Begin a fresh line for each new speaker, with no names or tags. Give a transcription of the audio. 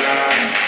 blind.